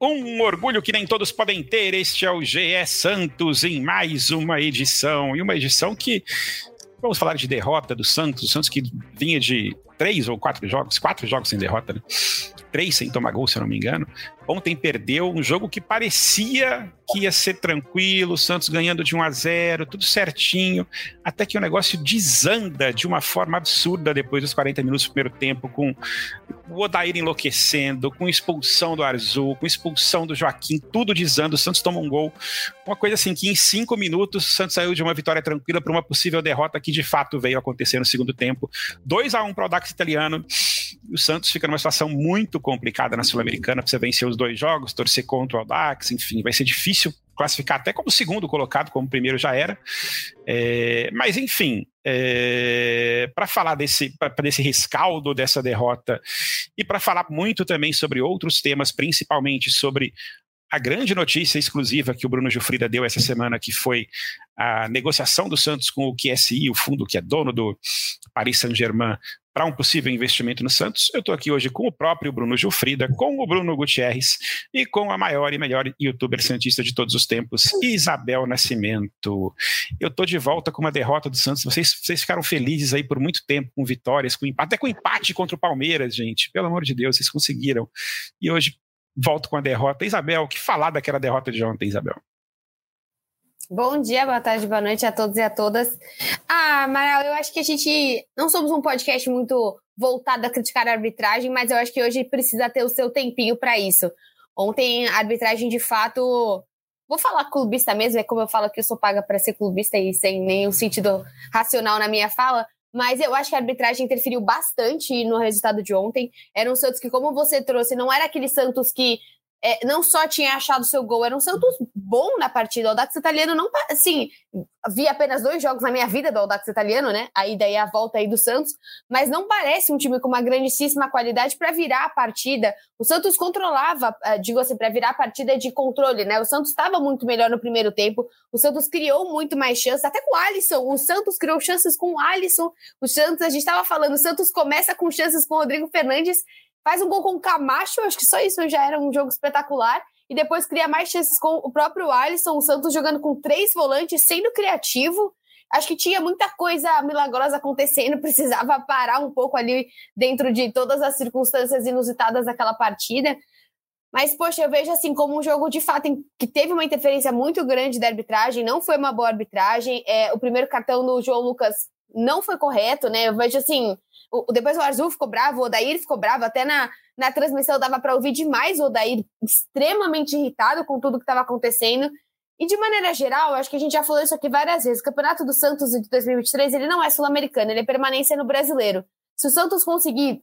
Um orgulho que nem todos podem ter. Este é o GE Santos em mais uma edição. E uma edição que. Vamos falar de derrota do Santos. O Santos que vinha de três ou quatro jogos, quatro jogos sem derrota, né? Três sem tomar gol, se eu não me engano. Ontem perdeu um jogo que parecia que ia ser tranquilo, o Santos ganhando de 1 a 0, tudo certinho, até que o negócio desanda de uma forma absurda depois dos 40 minutos do primeiro tempo, com o Odair enlouquecendo, com expulsão do Arzul, com expulsão do Joaquim, tudo desanda, o Santos toma um gol, uma coisa assim que em cinco minutos o Santos saiu de uma vitória tranquila para uma possível derrota que de fato veio acontecer no segundo tempo. 2 a 1 para o Italiano, o Santos fica numa situação muito complicada na Sul-Americana, você vencer os dois jogos, torcer contra o Audax, enfim, vai ser difícil classificar até como segundo colocado, como primeiro já era. É, mas, enfim, é, para falar desse, pra, desse rescaldo dessa derrota e para falar muito também sobre outros temas, principalmente sobre a grande notícia exclusiva que o Bruno Gilfrida deu essa semana, que foi a negociação do Santos com o QSI, o fundo que é dono do Paris Saint-Germain, para um possível investimento no Santos. Eu estou aqui hoje com o próprio Bruno Gilfrida, com o Bruno Gutierrez e com a maior e melhor youtuber santista de todos os tempos, Isabel Nascimento. Eu estou de volta com uma derrota do Santos. Vocês, vocês ficaram felizes aí por muito tempo com vitórias, com empate, até com empate contra o Palmeiras, gente. Pelo amor de Deus, vocês conseguiram. E hoje volto com a derrota. Isabel, que falar daquela derrota de ontem, Isabel? Bom dia, boa tarde, boa noite a todos e a todas. Ah, Amaral, eu acho que a gente não somos um podcast muito voltado a criticar a arbitragem, mas eu acho que hoje precisa ter o seu tempinho para isso. Ontem a arbitragem de fato vou falar clubista mesmo, é como eu falo que eu sou paga para ser clubista e sem nenhum sentido racional na minha fala, mas eu acho que a arbitragem interferiu bastante no resultado de ontem. Era um Santos que, como você trouxe, não era aquele Santos que é, não só tinha achado seu gol, era um Santos bom na partida. O Audax Italiano não. Assim, vi apenas dois jogos na minha vida do Audax Italiano, né? A ida e a volta aí do Santos, mas não parece um time com uma grandíssima qualidade para virar a partida. O Santos controlava, eh, digo assim, para virar a partida de controle, né? O Santos estava muito melhor no primeiro tempo. O Santos criou muito mais chances, até com o Alisson. O Santos criou chances com o Alisson. O Santos, a gente estava falando, o Santos começa com chances com o Rodrigo Fernandes faz um gol com o Camacho, acho que só isso já era um jogo espetacular. E depois cria mais chances com o próprio Alisson, o Santos jogando com três volantes, sendo criativo. Acho que tinha muita coisa milagrosa acontecendo, precisava parar um pouco ali dentro de todas as circunstâncias inusitadas daquela partida. Mas, poxa, eu vejo assim como um jogo de fato que teve uma interferência muito grande da arbitragem, não foi uma boa arbitragem. É, o primeiro cartão do João Lucas não foi correto, né? Eu vejo assim, o, depois o Arzu ficou bravo, o Odair ficou bravo, até na, na transmissão dava para ouvir demais o Odair extremamente irritado com tudo que estava acontecendo. E de maneira geral, acho que a gente já falou isso aqui várias vezes, o Campeonato do Santos de 2023, ele não é sul-americano, ele é permanência no brasileiro. Se o Santos conseguir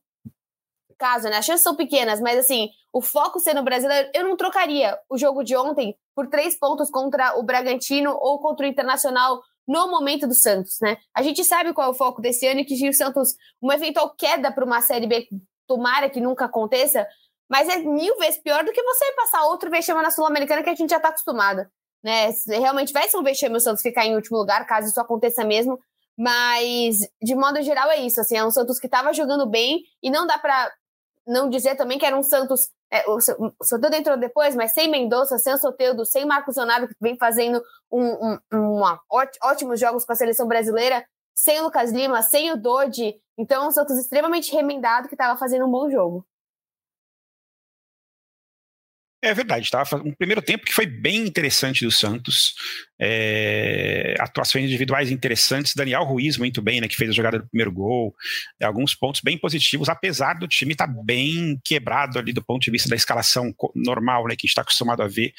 caso, né? As chances são pequenas, mas assim, o foco sendo brasileiro, eu não trocaria o jogo de ontem por três pontos contra o Bragantino ou contra o Internacional no momento do Santos, né? A gente sabe qual é o foco desse ano e que o Santos, uma eventual queda para uma Série B, tomara que nunca aconteça, mas é mil vezes pior do que você passar outro vexame na Sul-Americana que a gente já está acostumado, né? Realmente vai ser um vexame o Santos ficar em último lugar, caso isso aconteça mesmo, mas de modo geral é isso, assim, é um Santos que estava jogando bem e não dá para não dizer também que era um Santos é, o Soteldo entrou depois, mas sem Mendonça, sem Soteldo, sem Marcos Leonardo, que vem fazendo um, um, ótimos jogos com a seleção brasileira, sem o Lucas Lima, sem o Dodi. Então, um Santos extremamente remendado que estava fazendo um bom jogo. É verdade, tá? Um primeiro tempo que foi bem interessante do Santos. É, atuações individuais interessantes. Daniel Ruiz, muito bem, né? Que fez a jogada do primeiro gol. É, alguns pontos bem positivos, apesar do time estar tá bem quebrado ali do ponto de vista da escalação normal, né? Que a gente está acostumado a ver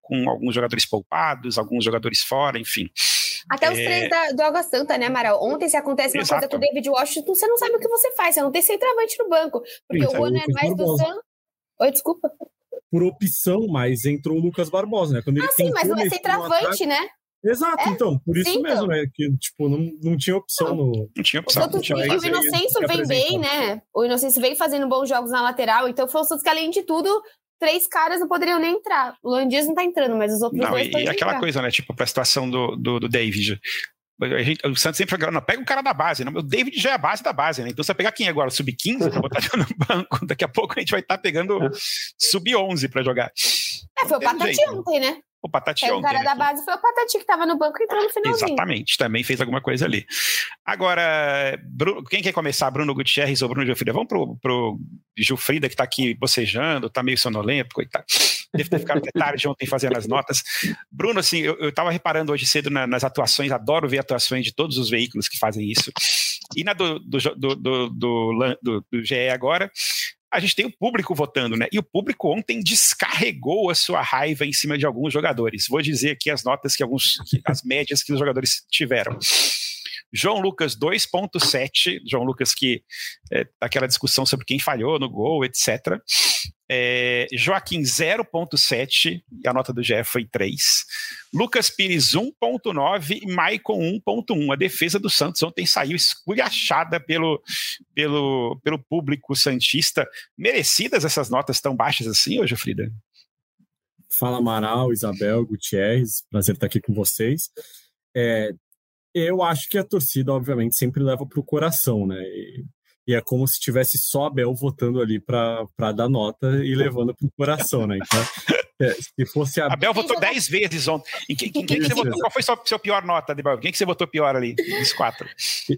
com alguns jogadores poupados, alguns jogadores fora, enfim. Até os é... três da, do Água Santa, né, Amaral? Ontem, se acontece uma Exato. coisa com o David Washington, você não sabe o que você faz, você não tem centroavante no banco. Porque Sim, o Juan Hernandes do San... Oi, desculpa por opção, mas entrou o Lucas Barbosa, né? Quando ele ah, sim, mas não é centroavante, né? Exato, é? então, por isso sim, mesmo, então. né? Que, tipo, não, não tinha opção não. no. Não tinha opção. Não tinha e o Inocêncio vem bem, né? O Inocêncio vem fazendo bons jogos na lateral, então foi o Santos que, além de tudo, três caras não poderiam nem entrar. O Luan Dias não tá entrando, mas os outros não, dois e, e aquela entrar. coisa, né? Tipo, pra situação do, do, do David. A gente, o Santos sempre fala, não, pega o cara da base, não, o David já é a base da base, né? Então você vai pegar quem agora? Sub-15 pra botar no banco. Daqui a pouco a gente vai estar tá pegando sub-11 pra jogar. É, foi o Patati jeito, ontem, né? O Patati é, O cara né, da base foi o Patati que tava no banco e entrou no finalzinho. Exatamente, também fez alguma coisa ali. Agora, Bruno, quem quer começar? Bruno Gutierrez ou Bruno Gilfrida? Vamos pro, pro Gilfrida, que tá aqui bocejando, tá meio sonolento, coitado. Deve ter ficado até tarde ontem fazendo as notas. Bruno, assim, eu, eu tava reparando hoje cedo na, nas atuações, adoro ver atuações de todos os veículos que fazem isso. E na do, do, do, do, do, do GE agora, a gente tem o público votando, né? E o público ontem descarregou a sua raiva em cima de alguns jogadores. Vou dizer aqui as notas que alguns, as médias que os jogadores tiveram. João Lucas 2.7, João Lucas que é, aquela discussão sobre quem falhou no gol, etc. É, Joaquim 0.7, e a nota do GF foi 3. Lucas Pires 1.9 e Maicon 1.1. A defesa do Santos ontem saiu esculhachada pelo, pelo, pelo público santista. Merecidas essas notas tão baixas assim, hoje, Frida? Fala Amaral, Isabel, Gutierrez, prazer estar aqui com vocês. É, eu acho que a torcida, obviamente, sempre leva para o coração, né? E, e, é como se tivesse só Abel votando ali para dar nota e levando para o coração, né? Então, é, se fosse a... Abel votou 10 vezes ontem. Em quem, quem, quem que você votou? Qual foi a sua pior nota, Abel? Quem que você votou pior ali, dos quatro?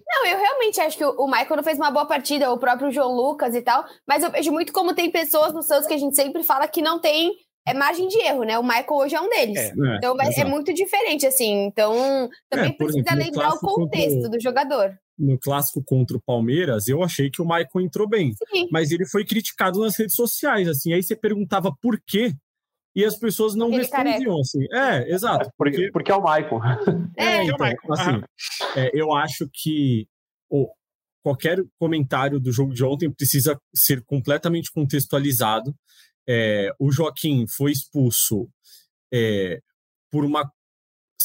Não, eu realmente acho que o Michael não fez uma boa partida, o próprio João Lucas e tal, mas eu vejo muito como tem pessoas no Santos que a gente sempre fala que não tem é margem de erro, né? O Michael hoje é um deles. É, então é, é muito diferente, assim. Então também é, precisa exemplo, lembrar o contexto contra, do jogador. No clássico contra o Palmeiras, eu achei que o Michael entrou bem. Sim. Mas ele foi criticado nas redes sociais, assim. Aí você perguntava por quê. E as pessoas não ele respondiam, careca. assim. É, exato. Porque, porque é o Michael. É, é então, assim, é, eu acho que oh, qualquer comentário do jogo de ontem precisa ser completamente contextualizado é, o Joaquim foi expulso é, por uma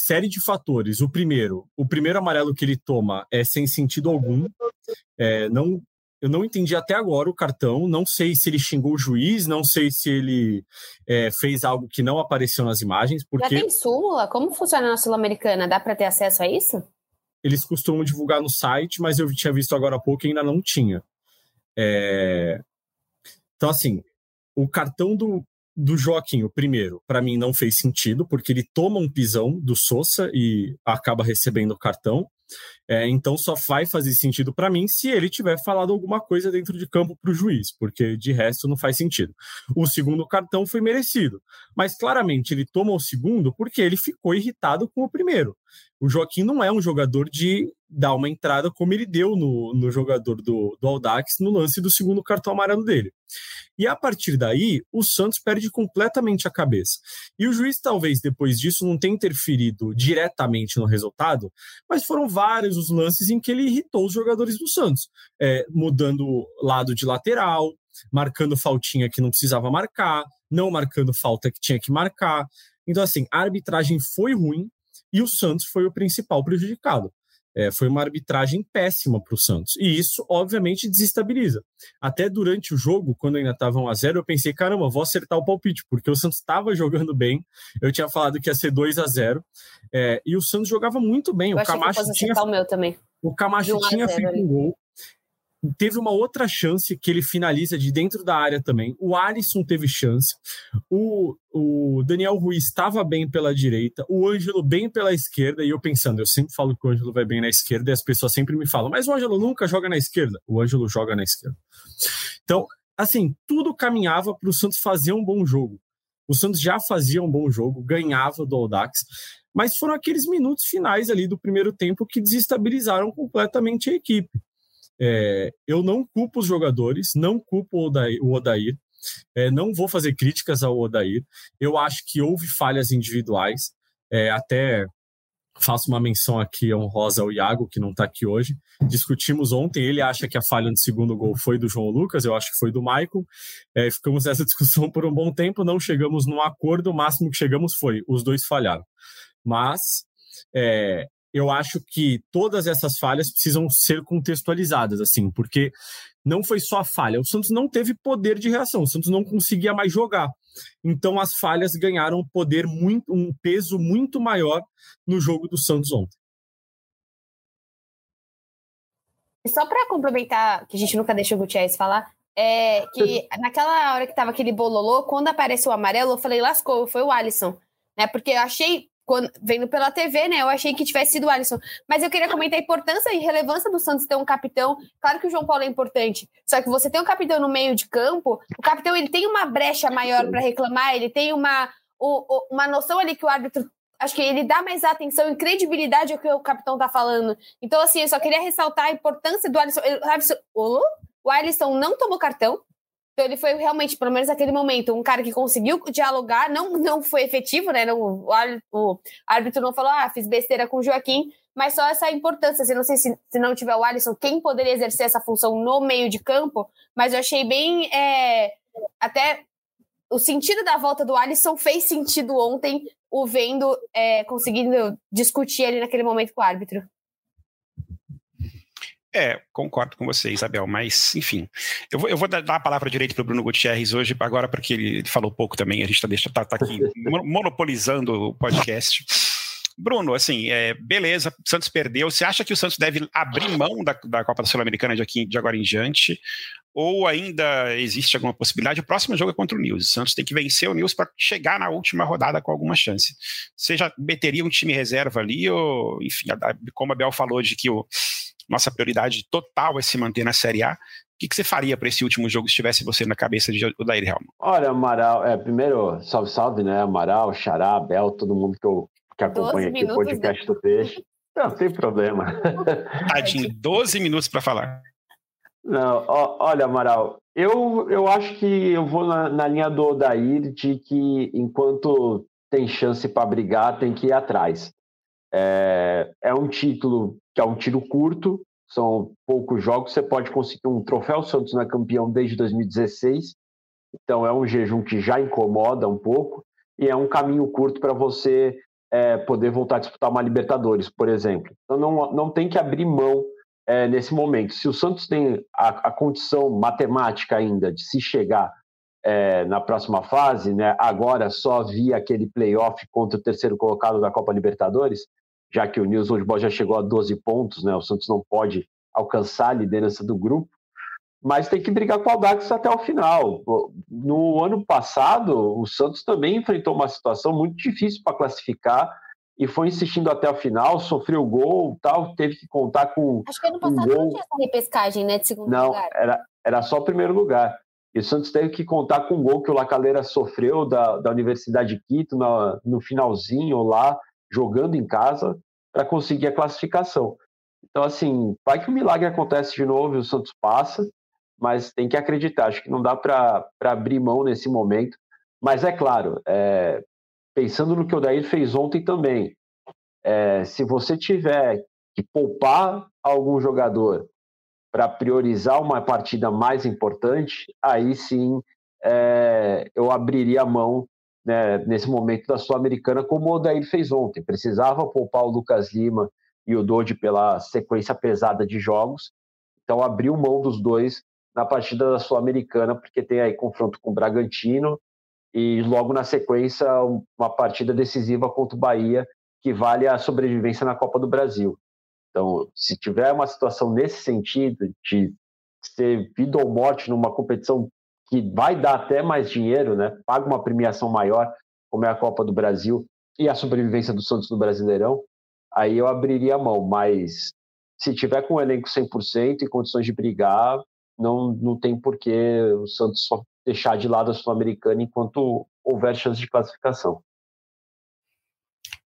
série de fatores. O primeiro, o primeiro amarelo que ele toma é sem sentido algum. É, não, eu não entendi até agora o cartão. Não sei se ele xingou o juiz, não sei se ele é, fez algo que não apareceu nas imagens. Porque... Já tem súmula? Como funciona na Sul-Americana? Dá para ter acesso a isso? Eles costumam divulgar no site, mas eu tinha visto agora há pouco e ainda não tinha. É... Então, assim, o cartão do, do Joaquim, o primeiro, para mim não fez sentido, porque ele toma um pisão do Sousa e acaba recebendo o cartão. É, então só vai fazer sentido para mim se ele tiver falado alguma coisa dentro de campo para o juiz, porque de resto não faz sentido. O segundo cartão foi merecido, mas claramente ele toma o segundo porque ele ficou irritado com o primeiro. O Joaquim não é um jogador de dar uma entrada como ele deu no, no jogador do, do Aldax no lance do segundo cartão amarelo dele. E a partir daí, o Santos perde completamente a cabeça. E o juiz, talvez depois disso, não tenha interferido diretamente no resultado, mas foram vários os lances em que ele irritou os jogadores do Santos, é, mudando lado de lateral, marcando faltinha que não precisava marcar, não marcando falta que tinha que marcar. Então, assim, a arbitragem foi ruim e o Santos foi o principal prejudicado. É, foi uma arbitragem péssima para o Santos. E isso, obviamente, desestabiliza. Até durante o jogo, quando ainda estava 1x0, eu pensei, caramba, vou acertar o palpite, porque o Santos estava jogando bem. Eu tinha falado que ia ser 2 a 0 é, E o Santos jogava muito bem. Eu o Camacho tinha. O, o Camacho tinha feito um gol. Teve uma outra chance que ele finaliza de dentro da área também. O Alisson teve chance. O, o Daniel Ruiz estava bem pela direita. O Ângelo bem pela esquerda. E eu pensando, eu sempre falo que o Ângelo vai bem na esquerda. E as pessoas sempre me falam, mas o Ângelo nunca joga na esquerda. O Ângelo joga na esquerda. Então, assim, tudo caminhava para o Santos fazer um bom jogo. O Santos já fazia um bom jogo, ganhava do Audax. Mas foram aqueles minutos finais ali do primeiro tempo que desestabilizaram completamente a equipe. É, eu não culpo os jogadores, não culpo o Odair, o Odair é, não vou fazer críticas ao Odair. Eu acho que houve falhas individuais, é, até faço uma menção aqui honrosa ao Iago, que não está aqui hoje. Discutimos ontem, ele acha que a falha no segundo gol foi do João Lucas, eu acho que foi do Michael. É, ficamos nessa discussão por um bom tempo, não chegamos num acordo, o máximo que chegamos foi os dois falharam. Mas é, eu acho que todas essas falhas precisam ser contextualizadas, assim, porque não foi só a falha. O Santos não teve poder de reação, o Santos não conseguia mais jogar. Então as falhas ganharam poder muito, um peso muito maior no jogo do Santos ontem. Só para complementar, que a gente nunca deixou o Gutierrez falar, é que naquela hora que tava aquele bololô, quando apareceu o amarelo, eu falei, lascou, foi o Alisson. Né? Porque eu achei, quando, vendo pela TV, né? Eu achei que tivesse sido o Alisson. Mas eu queria comentar a importância e relevância do Santos ter um capitão. Claro que o João Paulo é importante, só que você tem um capitão no meio de campo, o capitão ele tem uma brecha maior para reclamar, ele tem uma, uma noção ali que o árbitro acho que ele dá mais atenção e credibilidade ao que o capitão tá falando. Então, assim, eu só queria ressaltar a importância do Alisson. O Alisson, o Alisson não tomou cartão. Então, ele foi realmente, pelo menos naquele momento, um cara que conseguiu dialogar, não, não foi efetivo, né? Não, o, árbitro não falou, ah, fiz besteira com o Joaquim, mas só essa importância. Assim, não sei se, se não tiver o Alisson, quem poderia exercer essa função no meio de campo, mas eu achei bem. É, até o sentido da volta do Alisson fez sentido ontem, o vendo é, conseguindo discutir ali naquele momento com o árbitro. É, concordo com você, Isabel, mas enfim. Eu vou, eu vou dar a palavra direito para o Bruno Gutierrez hoje, agora, porque ele falou pouco também, a gente está tá, tá aqui monopolizando o podcast. Bruno, assim, é, beleza, o Santos perdeu. Você acha que o Santos deve abrir mão da, da Copa Sul-Americana de, aqui, de agora em diante? Ou ainda existe alguma possibilidade? O próximo jogo é contra o News. O Santos tem que vencer o News para chegar na última rodada com alguma chance. Você já meteria um time reserva ali? Ou, enfim, como a Bel falou, de que o, nossa prioridade total é se manter na Série A. O que, que você faria para esse último jogo se tivesse você na cabeça de Odair Helman? Olha, Amaral, é, primeiro, salve, salve, né? Amaral, Xará, Bel, todo mundo que, eu, que acompanha aqui o podcast do Peixe. Não, tem problema. Tadinho, 12 minutos para falar. Não, ó, olha, Amaral, eu, eu acho que eu vou na, na linha do Odair de que enquanto tem chance para brigar, tem que ir atrás. É, é um título que é um tiro curto, são poucos jogos, você pode conseguir um troféu. Santos não é campeão desde 2016, então é um jejum que já incomoda um pouco e é um caminho curto para você é, poder voltar a disputar uma Libertadores, por exemplo. Então não, não tem que abrir mão é, nesse momento. Se o Santos tem a, a condição matemática ainda de se chegar é, na próxima fase, né, agora só via aquele playoff contra o terceiro colocado da Copa Libertadores, já que o News Old Boys já chegou a 12 pontos, né? O Santos não pode alcançar a liderança do grupo, mas tem que brigar com o Aldax até o final. No ano passado, o Santos também enfrentou uma situação muito difícil para classificar e foi insistindo até o final, sofreu gol, tal, teve que contar com Acho que ano passado um gol. não tinha essa repescagem, né, de segundo não, lugar. Não, era, era só o primeiro lugar. E o Santos teve que contar com um gol que o Lacaleira sofreu da, da Universidade de Quito no, no finalzinho lá, jogando em casa para conseguir a classificação. Então, assim, vai que o milagre acontece de novo e o Santos passa, mas tem que acreditar. Acho que não dá para abrir mão nesse momento. Mas é claro, é, pensando no que o Daí fez ontem também, é, se você tiver que poupar algum jogador para priorizar uma partida mais importante, aí sim é, eu abriria a mão né, nesse momento da Sul-Americana, como o Odair fez ontem. Precisava poupar o Lucas Lima e o Dodi pela sequência pesada de jogos, então abriu mão dos dois na partida da Sul-Americana, porque tem aí confronto com o Bragantino e logo na sequência uma partida decisiva contra o Bahia, que vale a sobrevivência na Copa do Brasil. Então, se tiver uma situação nesse sentido, de ser vida ou morte numa competição que vai dar até mais dinheiro, né? Paga uma premiação maior, como é a Copa do Brasil e a sobrevivência do Santos no Brasileirão, aí eu abriria a mão, mas se tiver com o elenco 100% e condições de brigar, não, não tem por que o Santos só deixar de lado a Sul-Americana enquanto houver chance de classificação.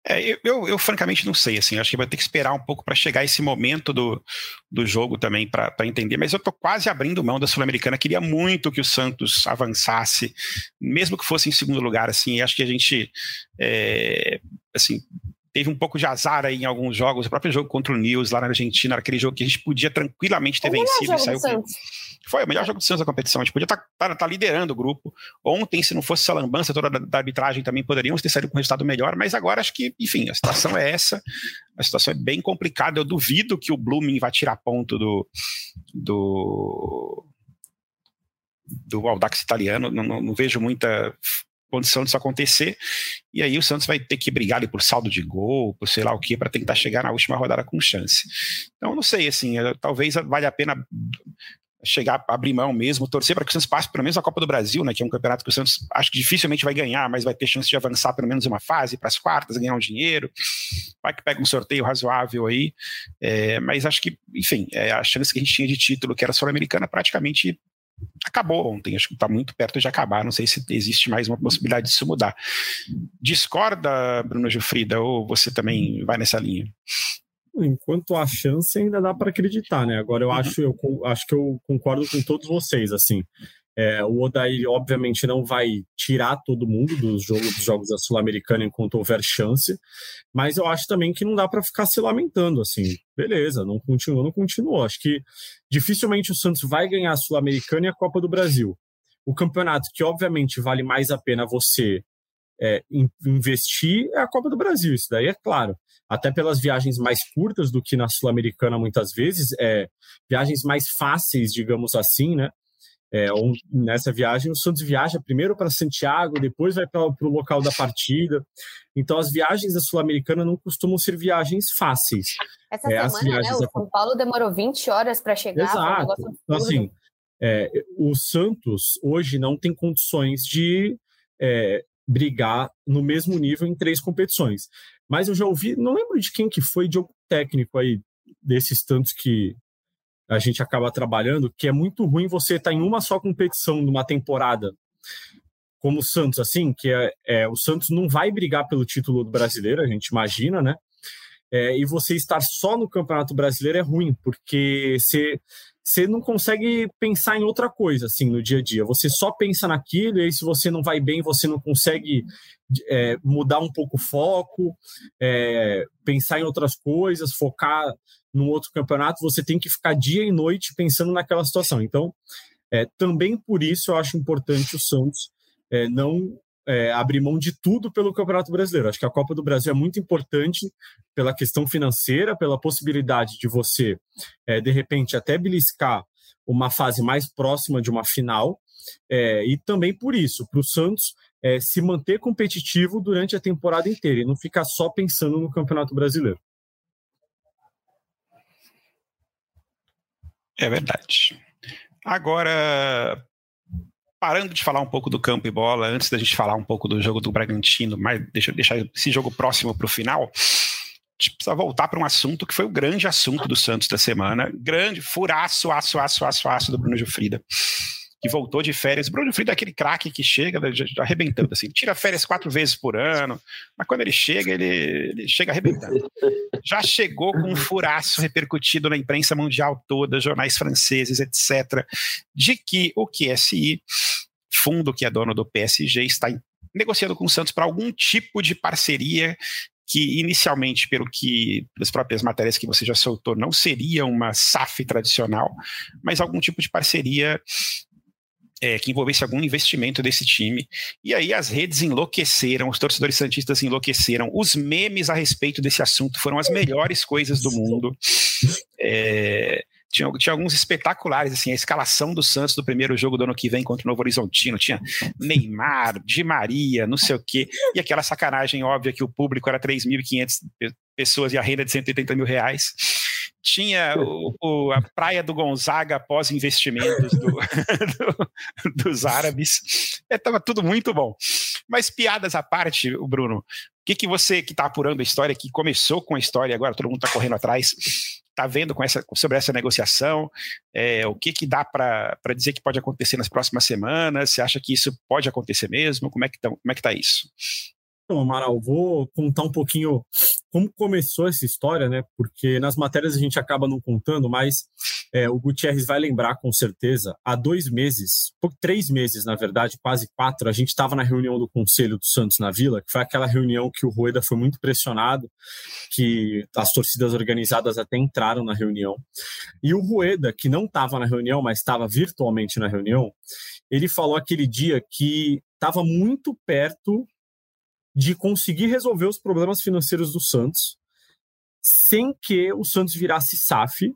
É, eu, eu, eu, francamente não sei, assim, acho que vai ter que esperar um pouco para chegar esse momento do, do jogo também para entender, mas eu estou quase abrindo mão da Sul-Americana, queria muito que o Santos avançasse, mesmo que fosse em segundo lugar, assim, acho que a gente, é, assim, teve um pouco de azar aí em alguns jogos, o próprio jogo contra o News lá na Argentina, aquele jogo que a gente podia tranquilamente ter vencido e saiu com... Foi o melhor jogo do Santos da competição. A gente podia estar tá, tá, tá liderando o grupo. Ontem, se não fosse essa lambança toda da, da, arbitragem, também poderíamos ter saído com um resultado melhor, mas agora acho que, enfim, a situação é essa. A situação é bem complicada. Eu duvido que o Blooming vá tirar ponto do. do do Audax italiano, não, não, não vejo muita condição disso acontecer. E aí o Santos vai ter que brigar ali por saldo de gol, por sei lá o que, para tentar chegar na última rodada com chance. Então, não sei, assim, talvez valha a pena chegar, abrir mão mesmo, torcer para que o Santos passe pelo menos a Copa do Brasil, né, que é um campeonato que o Santos acho que dificilmente vai ganhar, mas vai ter chance de avançar pelo menos uma fase para as quartas, ganhar um dinheiro, vai que pega um sorteio razoável aí, é, mas acho que, enfim, é, a chance que a gente tinha de título, que era sul-americana, praticamente acabou ontem, acho que está muito perto de acabar, não sei se existe mais uma possibilidade disso mudar. Discorda, Bruno Gilfrida, ou você também vai nessa linha? Enquanto há chance, ainda dá para acreditar, né? Agora eu uhum. acho, eu acho que eu concordo com todos vocês, assim. É, o Odair, obviamente, não vai tirar todo mundo dos jogos, dos jogos da Sul-Americana enquanto houver chance, mas eu acho também que não dá para ficar se lamentando, assim. Beleza, não continuou, não continuou. Acho que dificilmente o Santos vai ganhar a Sul-Americana e a Copa do Brasil. O campeonato que, obviamente, vale mais a pena você é, investir é a Copa do Brasil, isso daí é claro. Até pelas viagens mais curtas do que na Sul-Americana, muitas vezes, é, viagens mais fáceis, digamos assim, né? É, nessa viagem, o Santos viaja primeiro para Santiago, depois vai para o local da partida. Então, as viagens da Sul-Americana não costumam ser viagens fáceis. Essa é, semana, né, o São Paulo demorou 20 horas para chegar. Exato. Um então, assim, é, o Santos hoje não tem condições de é, brigar no mesmo nível em três competições. Mas eu já ouvi, não lembro de quem que foi, de algum técnico aí, desses tantos que a gente acaba trabalhando, que é muito ruim você estar tá em uma só competição numa temporada, como o Santos, assim, que é, é, o Santos não vai brigar pelo título do brasileiro, a gente imagina, né? É, e você estar só no Campeonato Brasileiro é ruim, porque você, você não consegue pensar em outra coisa, assim, no dia a dia. Você só pensa naquilo, e aí se você não vai bem, você não consegue é, mudar um pouco o foco, é, pensar em outras coisas, focar num outro campeonato, você tem que ficar dia e noite pensando naquela situação. Então, é, também por isso eu acho importante o Santos é, não é, abrir mão de tudo pelo Campeonato Brasileiro. Acho que a Copa do Brasil é muito importante pela questão financeira, pela possibilidade de você, é, de repente, até beliscar uma fase mais próxima de uma final, é, e também por isso, para o Santos é, se manter competitivo durante a temporada inteira e não ficar só pensando no Campeonato Brasileiro. É verdade. Agora, parando de falar um pouco do campo e bola, antes da gente falar um pouco do jogo do Bragantino, mas deixa eu deixar esse jogo próximo para o final, a gente precisa voltar para um assunto que foi o grande assunto do Santos da semana. Grande, furaço, aço, aço, aço, aço do Bruno Gilfrida que voltou de férias. Bruno Frida é aquele craque que chega já, arrebentando, assim, tira férias quatro vezes por ano, mas quando ele chega, ele, ele chega arrebentando. Já chegou com um furaço repercutido na imprensa mundial toda, jornais franceses, etc., de que o QSI, fundo que é dono do PSG, está negociando com o Santos para algum tipo de parceria que inicialmente, pelo que das próprias matérias que você já soltou, não seria uma SAF tradicional, mas algum tipo de parceria é, que envolvesse algum investimento desse time. E aí as redes enlouqueceram, os torcedores santistas enlouqueceram. Os memes a respeito desse assunto foram as melhores coisas do mundo. É, tinha, tinha, alguns espetaculares, assim, a escalação do Santos do primeiro jogo do ano que vem contra o Novo Horizontino, tinha Neymar, Di Maria, não sei o quê, e aquela sacanagem óbvia que o público era 3.500 pessoas e a renda de 180 mil reais tinha o, o, a praia do Gonzaga após investimentos do, do, dos árabes. Estava é, tudo muito bom. Mas piadas à parte, Bruno, o que, que você que está apurando a história, que começou com a história, agora todo mundo está correndo atrás, está vendo com essa, sobre essa negociação? É, o que, que dá para dizer que pode acontecer nas próximas semanas? Você acha que isso pode acontecer mesmo? Como é que está é tá isso? Então, Amaral, vou contar um pouquinho como começou essa história, né? Porque nas matérias a gente acaba não contando, mas é, o Gutierrez vai lembrar com certeza. Há dois meses, três meses, na verdade, quase quatro, a gente estava na reunião do Conselho do Santos na Vila, que foi aquela reunião que o Rueda foi muito pressionado, que as torcidas organizadas até entraram na reunião. E o Rueda, que não estava na reunião, mas estava virtualmente na reunião, ele falou aquele dia que estava muito perto de conseguir resolver os problemas financeiros do Santos sem que o Santos virasse SAF,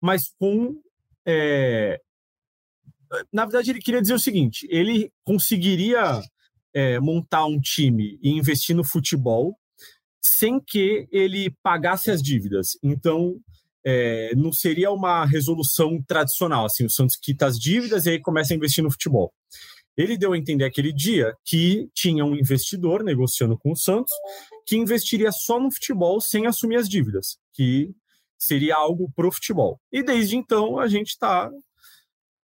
mas com. É... Na verdade, ele queria dizer o seguinte: ele conseguiria é, montar um time e investir no futebol sem que ele pagasse as dívidas. Então, é, não seria uma resolução tradicional, assim, o Santos quita as dívidas e aí começa a investir no futebol. Ele deu a entender aquele dia que tinha um investidor negociando com o Santos que investiria só no futebol sem assumir as dívidas, que seria algo pro futebol. E desde então a gente está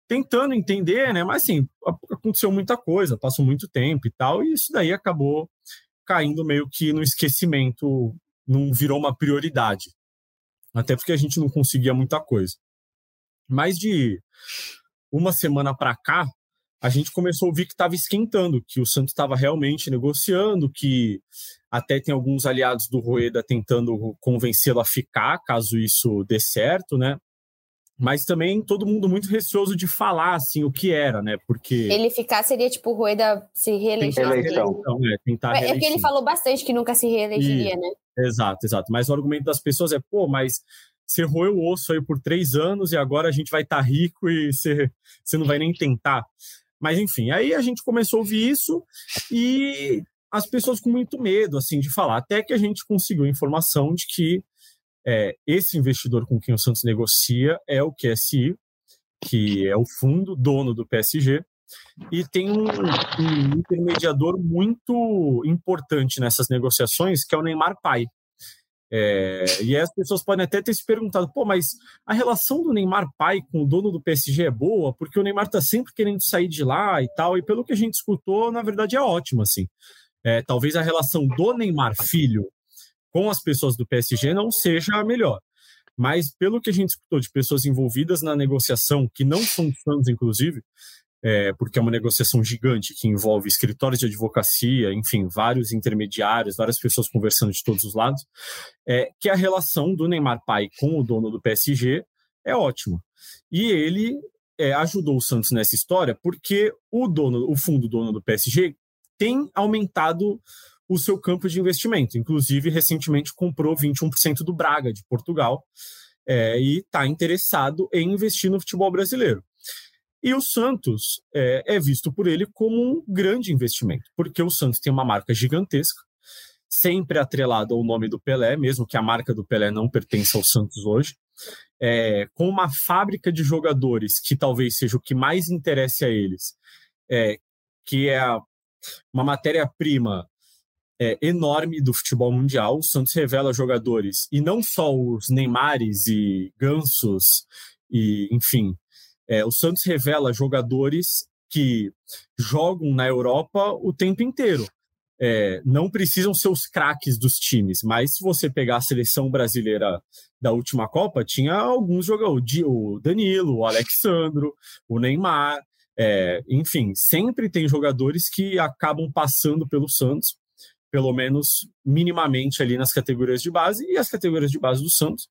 tentando entender, né? Mas assim, aconteceu muita coisa, passou muito tempo e tal, e isso daí acabou caindo meio que no esquecimento, não virou uma prioridade. Até porque a gente não conseguia muita coisa. Mais de uma semana para cá, a gente começou a ouvir que estava esquentando, que o Santos estava realmente negociando, que até tem alguns aliados do Rueda tentando convencê-lo a ficar, caso isso dê certo, né? Mas também todo mundo muito receoso de falar assim o que era, né? Porque ele ficar seria tipo o Rueda se reeleger. Então, é, tentar é porque ele falou bastante que nunca se reelegeria, E- né? Exato, exato. Mas o argumento das pessoas é, pô, mas você roeu o osso aí por três anos e agora a gente vai estar rico e você, você não vai nem tentar. Mas enfim, aí a gente começou a ouvir isso e as pessoas com muito medo, assim, de falar. Até que a gente conseguiu informação de que é, esse investidor com quem o Santos negocia é o QSI, que é o fundo dono do PSG, e tem um, um intermediador muito importante nessas negociações, que é o Neymar Pai. É, e as pessoas podem até ter se perguntado, pô, mas a relação do Neymar pai com o dono do PSG é boa, porque o Neymar tá sempre querendo sair de lá e tal, e pelo que a gente escutou, na verdade é ótimo, assim. É, talvez a relação do Neymar filho com as pessoas do PSG não seja a melhor. Mas pelo que a gente escutou de pessoas envolvidas na negociação, que não são fãs, inclusive, é, porque é uma negociação gigante que envolve escritórios de advocacia, enfim, vários intermediários, várias pessoas conversando de todos os lados, é, que a relação do Neymar pai com o dono do PSG é ótima. E ele é, ajudou o Santos nessa história porque o dono, o fundo dono do PSG tem aumentado o seu campo de investimento. Inclusive, recentemente comprou 21% do Braga, de Portugal, é, e está interessado em investir no futebol brasileiro. E o Santos é, é, visto por ele como um grande investimento, porque o Santos tem uma marca gigantesca, sempre atrelada ao nome do Pelé, mesmo que a marca do Pelé não pertença ao Santos hoje, é, com uma fábrica de jogadores que talvez seja o que mais interesse a eles, é, que é a, uma matéria-prima é, enorme do futebol mundial. O Santos revela jogadores, e não só os Neymares e Gansos, e enfim, é, o Santos revela jogadores que jogam na Europa o tempo inteiro. É, não precisam ser os craques dos times, mas se você pegar a seleção brasileira da última Copa, tinha alguns jogadores, o Danilo, o Alexandro, o Neymar, é, enfim, sempre tem jogadores que acabam passando pelo Santos, pelo menos minimamente ali nas categorias de base, e as categorias de base do Santos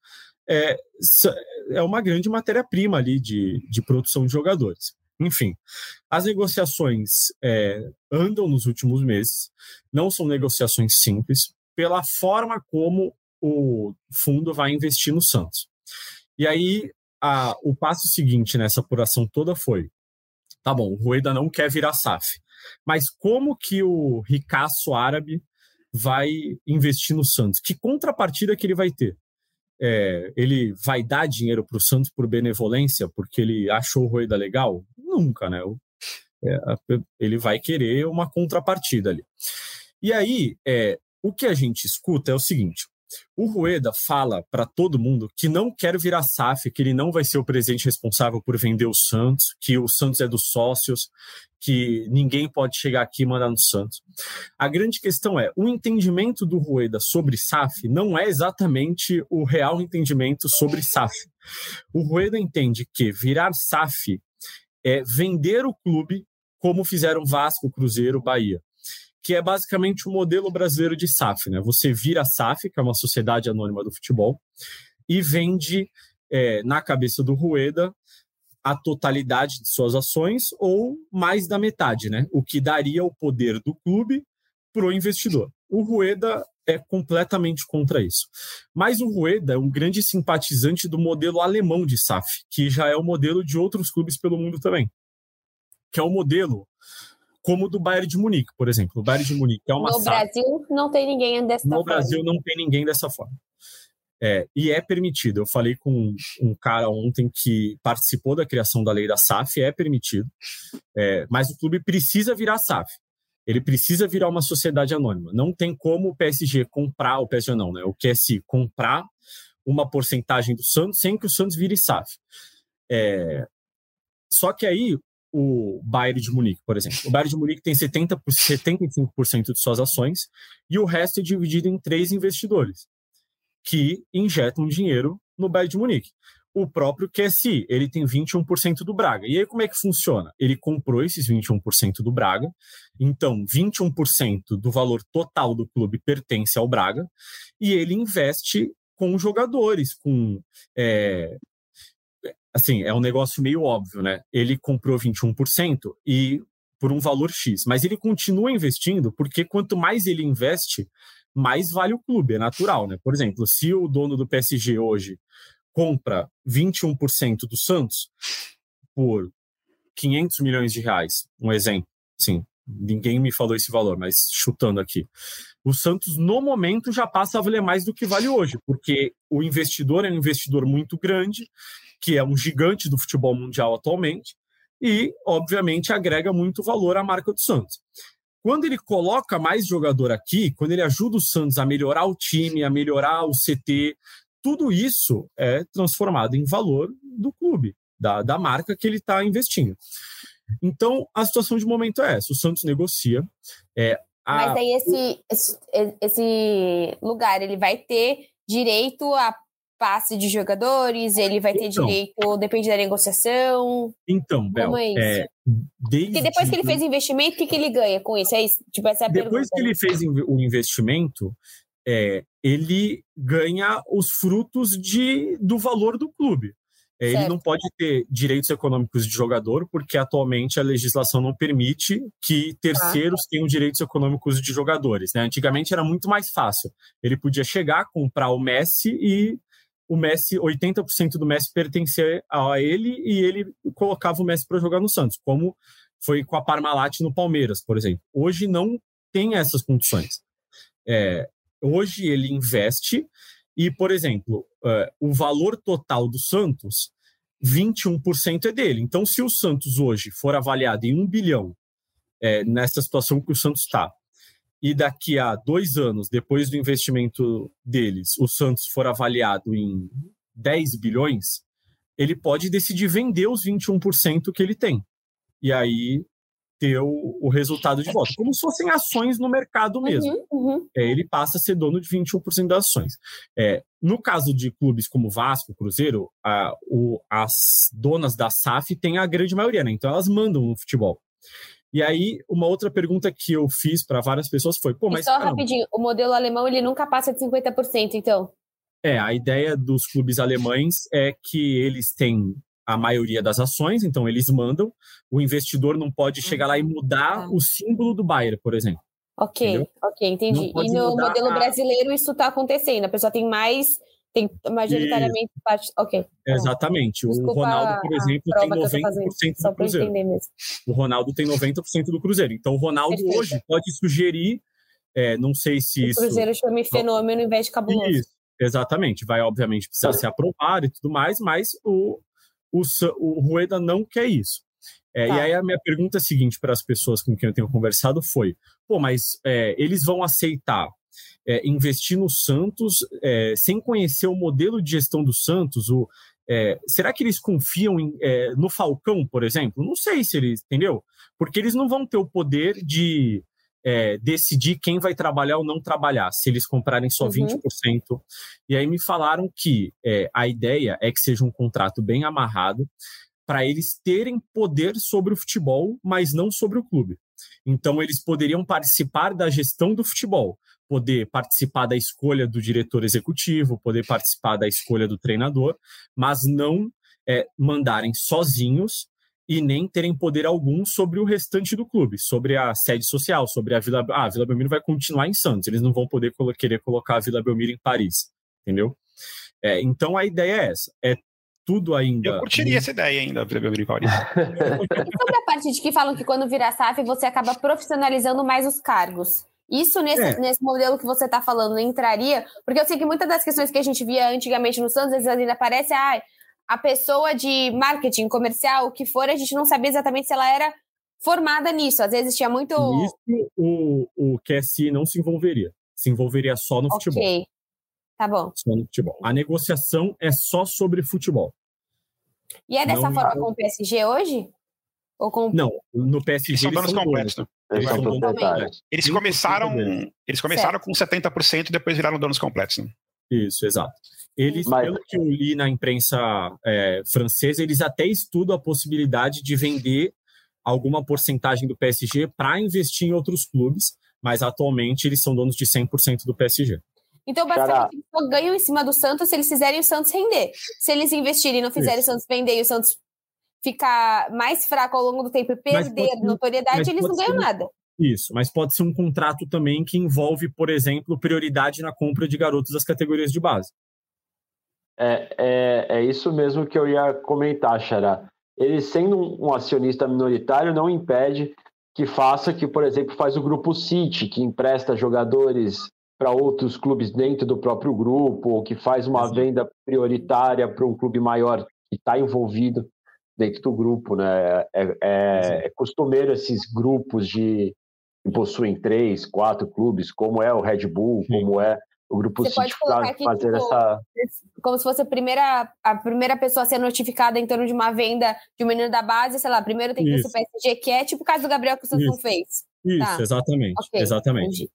é, é uma grande matéria-prima ali de, de produção de jogadores. Enfim, as negociações é, andam nos últimos meses, não são negociações simples, pela forma como o fundo vai investir no Santos. E aí, a, o passo seguinte nessa apuração toda foi: tá bom, o Rueda não quer virar SAF, mas como que o ricaço árabe vai investir no Santos? Que contrapartida que ele vai ter? É, ele vai dar dinheiro para o Santos por benevolência, porque ele achou o Rueda legal? Nunca, né? É, ele vai querer uma contrapartida ali. E aí, é, o que a gente escuta é o seguinte: o Rueda fala para todo mundo que não quer virar SAF, que ele não vai ser o presidente responsável por vender o Santos, que o Santos é dos sócios, que ninguém pode chegar aqui e mandar no Santos. A grande questão é, o entendimento do Rueda sobre SAF não é exatamente o real entendimento sobre SAF. O Rueda entende que virar SAF é vender o clube como fizeram Vasco, Cruzeiro, Bahia que é basicamente o modelo brasileiro de SAF. Né? Você vira SAF, que é uma sociedade anônima do futebol, e vende é, na cabeça do Rueda a totalidade de suas ações ou mais da metade, né? o que daria o poder do clube para o investidor. O Rueda é completamente contra isso. Mas o Rueda é um grande simpatizante do modelo alemão de SAF, que já é o modelo de outros clubes pelo mundo também, que é o modelo como do Bayern de Munique, por exemplo. O Bayern de Munique é uma No Brasil não tem ninguém dessa No forma. Brasil não tem ninguém dessa forma. É, e é permitido. Eu falei com um cara ontem que participou da criação da lei da SAF, é permitido. É, mas o clube precisa virar SAF. Ele precisa virar uma sociedade anônima. Não tem como o PSG comprar, o PSG não, né? O QSI comprar uma porcentagem do Santos sem que o Santos vire SAF. É, só que aí o Bayern de Munique, por exemplo. O Bayern de Munique tem 70, 75% de suas ações e o resto é dividido em três investidores que injetam dinheiro no Bayern de Munique. O próprio QSI, ele tem 21% do Braga. E aí como é que funciona? Ele comprou esses 21% do Braga, então 21% do valor total do clube pertence ao Braga, e ele investe com jogadores, com é, assim, é um negócio meio óbvio, né? Ele comprou 21% e por um valor X, mas ele continua investindo porque quanto mais ele investe, mais vale o clube, é natural, né? Por exemplo, se o dono do PSG hoje compra 21% do Santos por 500 milhões de reais, um exemplo, sim, ninguém me falou esse valor, mas chutando aqui. O Santos, no momento, já passa a valer mais do que vale hoje, porque o investidor é um investidor muito grande, que é um gigante do futebol mundial atualmente, e, obviamente, agrega muito valor à marca do Santos. Quando ele coloca mais jogador aqui, quando ele ajuda o Santos a melhorar o time, a melhorar o CT, tudo isso é transformado em valor do clube, da, da marca que ele está investindo. Então, a situação de momento é essa: o Santos negocia. É, a... Mas aí esse, esse, lugar, ele vai ter direito a passe de jogadores, ele vai ter Então. direito, depende da negociação. Então, Bel, é é, desde... Porque depois que ele fez investimento, o que, que ele ganha com isso? É isso? Tipo, essa é Depois pergunta. que ele fez inv- o investimento, é, ele ganha os frutos de, do valor do clube. É, ele não pode ter direitos econômicos de jogador, porque atualmente a legislação não permite que terceiros tenham direitos econômicos de jogadores. né? Antigamente era muito mais fácil. Ele podia chegar, comprar o Messi e o Messi, 80% do Messi pertencia a ele e ele colocava o Messi para jogar no Santos, como foi com a Parmalat no Palmeiras, por exemplo. Hoje não tem essas condições. É, hoje ele investe e, por exemplo, é, o valor total do Santos, 21% é dele. Então, se o Santos hoje for avaliado em um bilhão, é, nessa situação que o Santos está, e daqui a dois anos, depois do investimento deles, o Santos for avaliado em 10 bilhões, ele pode decidir vender os 21% que ele tem. E aí ter o, o resultado de volta. Como se fossem ações no mercado mesmo. Uhum, uhum. É, ele passa a ser dono de 21% das ações. É, no caso de clubes como Vasco, Cruzeiro, a, o, as donas da SAF têm a grande maioria, né? Então elas mandam no futebol. E aí, uma outra pergunta que eu fiz para várias pessoas foi: pô, E mas. só caramba, rapidinho, o modelo alemão ele nunca passa de 50%, então. É, a ideia dos clubes alemães é que eles têm a maioria das ações, então eles mandam. O investidor não pode chegar lá e mudar tá. o símbolo do Bayern, por exemplo. Ok, Entendeu? ok, entendi. E no modelo a- brasileiro isso está acontecendo. A pessoa tem mais, tem majoritariamente parte. Ok. tá. Exatamente. O Desculpa Ronaldo, por exemplo, tem prova que eu tô 90% fazendo, Só do Cruzeiro. O Ronaldo tem 90% do Cruzeiro. Então, o Ronaldo Perfeito. hoje pode sugerir, é, não sei se O isso. Cruzeiro chama de fenômeno em vez de cabuloso. Isso, exatamente. Vai, obviamente, precisar ser aprovado e tudo mais, mas o, o, o Rueda não quer isso. É, Tá. E aí a minha pergunta seguinte para as pessoas com quem eu tenho conversado foi: pô, mas é, eles vão aceitar é, investir no Santos é, sem conhecer o modelo de gestão do Santos? O, é, será que eles confiam em, é, no Falcão, por exemplo? Não sei se eles, entendeu? Porque eles não vão ter o poder de é, decidir quem vai trabalhar ou não trabalhar, se eles comprarem só Uhum. 20%. E aí me falaram que é, a ideia é que seja um contrato bem amarrado para eles terem poder sobre o futebol, mas não sobre o clube. Então, eles poderiam participar da gestão do futebol, poder participar da escolha do diretor executivo, poder participar da escolha do treinador, mas não é, mandarem sozinhos e nem terem poder algum sobre o restante do clube, sobre a sede social, sobre a Vila. Ah, a Vila Belmiro vai continuar em Santos, eles não vão poder colo- querer colocar a Vila Belmiro em Paris, entendeu? É, então a ideia é essa: é estudo ainda. Eu curtiria essa ideia ainda, Gabriel Paulista. sobre a parte de que falam que quando vira SAF você acaba profissionalizando mais os cargos. Isso nesse, é. nesse modelo que você está falando entraria? Porque eu sei que muitas das questões que a gente via antigamente no Santos, às vezes ainda aparece, ah, a pessoa de marketing, comercial, o que for, a gente não sabia exatamente se ela era formada nisso. Às vezes tinha muito. Nisso o, o QSI não se envolveria. Se envolveria só no okay. futebol. Tá bom. Só no futebol. A negociação é só sobre futebol. E é dessa não, forma com o PSG hoje? Ou com... Não, no PSG eles são donos completos. Né? Eles, são donos eles começaram, eles começaram com 70% e depois viraram donos completos. Né? Isso, exato. Eles, Mas... pelo que eu li na imprensa é, francesa, eles até estudam a possibilidade de vender alguma porcentagem do PSG para investir em outros clubes, mas atualmente eles são donos de 100% do PSG. Então, basicamente, eles só ganham em cima do Santos se eles fizerem o Santos render. Se eles investirem e não fizerem Isso. o Santos vender e o Santos ficar mais fraco ao longo do tempo e perder ser, notoriedade, eles não ganham ser, nada. Isso, mas pode ser um contrato também que envolve, por exemplo, prioridade na compra de garotos das categorias de base. É, é, é isso mesmo que eu ia comentar, Xará. Ele sendo um, um acionista minoritário não impede que faça que, por exemplo, faz o grupo City, que empresta jogadores para outros clubes dentro do próprio grupo, ou que faz uma venda prioritária para um clube maior que está envolvido dentro do grupo, né? É, é, é costumeiro esses grupos de que possuem três, quatro clubes, como é o Red Bull, Sim. como é o grupo Você pode colocar aqui, fazer tipo, essa como se fosse a primeira a primeira pessoa a ser notificada em torno de uma venda de um menino da base, sei lá, primeiro tem que ver se o PSG quer, tipo o caso do Gabriel que o Santos fez. Isso, tá. exatamente, okay, exatamente. Entendi.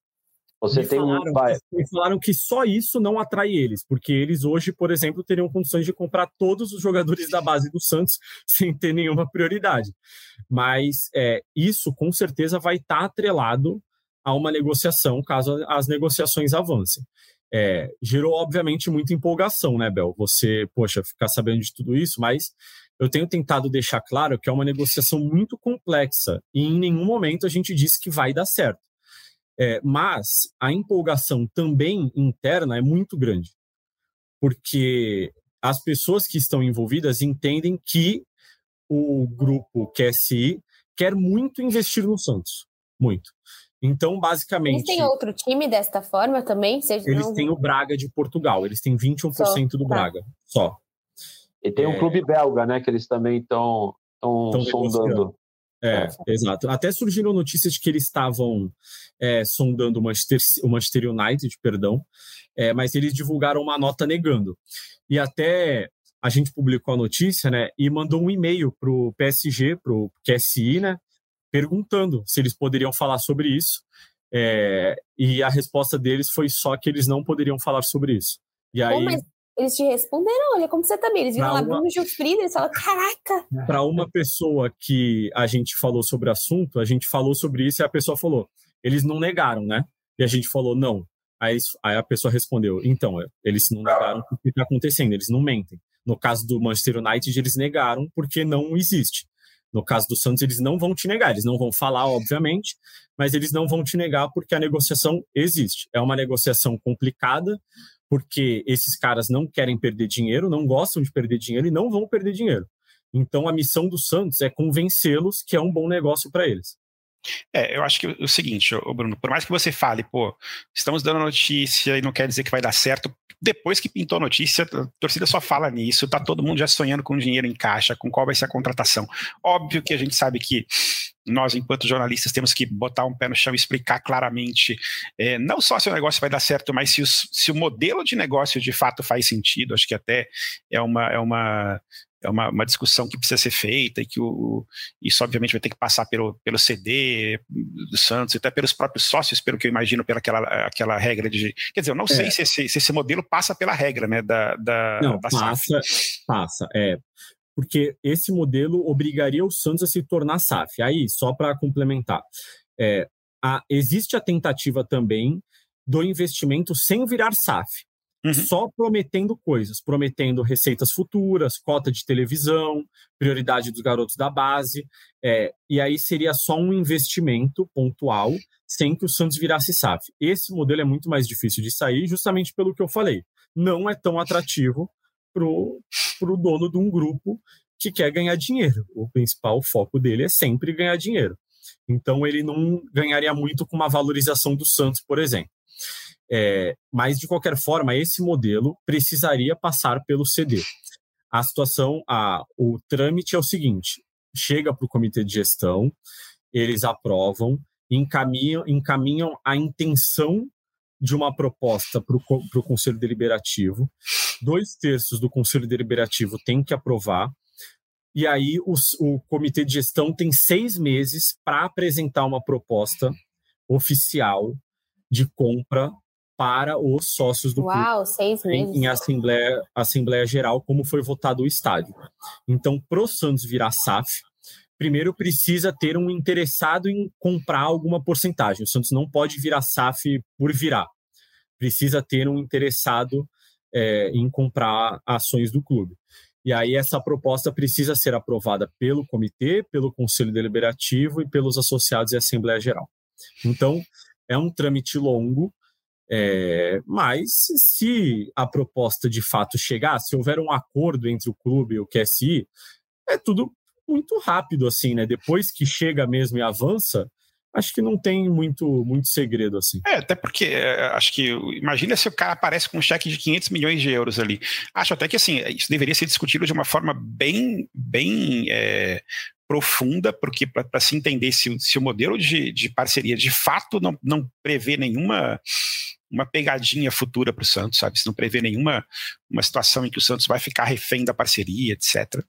Você me tem falaram, um... Vai. Me falaram que só isso não atrai eles, porque eles hoje, por exemplo, teriam condições de comprar todos os jogadores da base do Santos sem ter nenhuma prioridade. Mas é, isso, com certeza, vai estar tá atrelado a uma negociação, caso as negociações avancem. É, gerou, obviamente, muita empolgação, né, Bel? Você, poxa, ficar sabendo de tudo isso, mas eu tenho tentado deixar claro que é uma negociação muito complexa e em nenhum momento a gente disse que vai dar certo. É, mas a empolgação também interna é muito grande, porque as pessoas que estão envolvidas entendem que o grupo QSI quer muito investir no Santos, muito. Então, basicamente. Eles têm outro time desta forma também? Seja, eles não... têm o Braga de Portugal, eles têm 21% só, do tá. Braga, só. E tem um é... clube belga, né, que eles também estão sondando. É, exato. Até surgiram notícias de que eles estavam é, sondando o Manchester, o Manchester United, perdão, é, mas eles divulgaram uma nota negando. E até a gente publicou a notícia, né, e mandou um e-mail para o PSG, para o QSI, né, perguntando se eles poderiam falar sobre isso. É, e a resposta deles foi só que eles não poderiam falar sobre isso. E aí, Pô, mas eles te responderam, olha como você tá bem. Eles viram lá uma... Bruno Gilfrida, eles falaram, caraca! Para uma pessoa que a gente falou sobre o assunto, a gente falou sobre isso e a pessoa falou, eles não negaram, né? E a gente falou, não. Aí, aí a pessoa respondeu, então, eles não negaram porque está acontecendo, eles não mentem. No caso do Manchester United, eles negaram porque não existe. No caso do Santos, eles não vão te negar, eles não vão falar, obviamente, mas eles não vão te negar porque a negociação existe. É uma negociação complicada, porque esses caras não querem perder dinheiro, não gostam de perder dinheiro e não vão perder dinheiro. Então a missão do Santos é convencê-los que é um bom negócio para eles. É, eu acho que o seguinte, Bruno, por mais que você fale, pô, estamos dando notícia e não quer dizer que vai dar certo, depois que pintou a notícia, a torcida só fala nisso, tá todo mundo já sonhando com dinheiro em caixa, com qual vai ser a contratação. Óbvio que a gente sabe que nós, enquanto jornalistas, temos que botar um pé no chão e explicar claramente, é, não só se o negócio vai dar certo, mas se, os, se, o modelo de negócio de fato faz sentido. Acho que até é uma, é uma, é uma, uma discussão que precisa ser feita e que o, isso, obviamente, vai ter que passar pelo, pelo CD do Santos, até pelos próprios sócios, pelo que eu imagino, pela aquela, aquela regra de. Quer dizer, eu não é. sei se esse, se esse modelo passa pela regra né, da, da, não, da passa, passa. É, porque esse modelo obrigaria o Santos a se tornar SAF. Aí, só para complementar, é, a, existe a tentativa também do investimento sem virar SAF, uhum. só prometendo coisas, prometendo receitas futuras, cota de televisão, prioridade dos garotos da base, é, e aí seria só um investimento pontual sem que o Santos virasse SAF. Esse modelo é muito mais difícil de sair, justamente pelo que eu falei. Não é tão atrativo pro, pro dono de um grupo que quer ganhar dinheiro. O principal foco dele é sempre ganhar dinheiro. Então ele não ganharia muito com uma valorização do Santos, por exemplo. É, mas, de qualquer forma, esse modelo precisaria passar pelo CD. A situação, a, o trâmite é o seguinte: chega para o comitê de gestão, eles aprovam, encaminham, encaminham a intenção de uma proposta para o Conselho Deliberativo. Dois terços do Conselho Deliberativo tem que aprovar. E aí os, o comitê de gestão tem seis meses para apresentar uma proposta oficial de compra para os sócios do Uau, clube seis meses. em, em assembleia, assembleia geral, como foi votado o estádio. Então, para o Santos virar SAF, primeiro precisa ter um interessado em comprar alguma porcentagem. O Santos não pode virar SAF por virar. Precisa ter um interessado é, em comprar ações do clube. E aí essa proposta precisa ser aprovada pelo comitê, pelo conselho deliberativo e pelos associados e assembleia geral. Então é um trâmite longo, é, mas se a proposta de fato chegar, se houver um acordo entre o clube e o QSI, é tudo muito rápido, assim, né? Depois que chega mesmo e avança, acho que não tem muito, muito segredo, assim. É, até porque é, acho que, imagina se o cara aparece com um cheque de 500 milhões de euros ali. Acho até que, assim, isso deveria ser discutido de uma forma bem, bem é, profunda, porque para se entender se, se o modelo de, de parceria de fato não, não prevê nenhuma uma pegadinha futura para o Santos, sabe? Se não prevê nenhuma uma situação em que o Santos vai ficar refém da parceria, etc.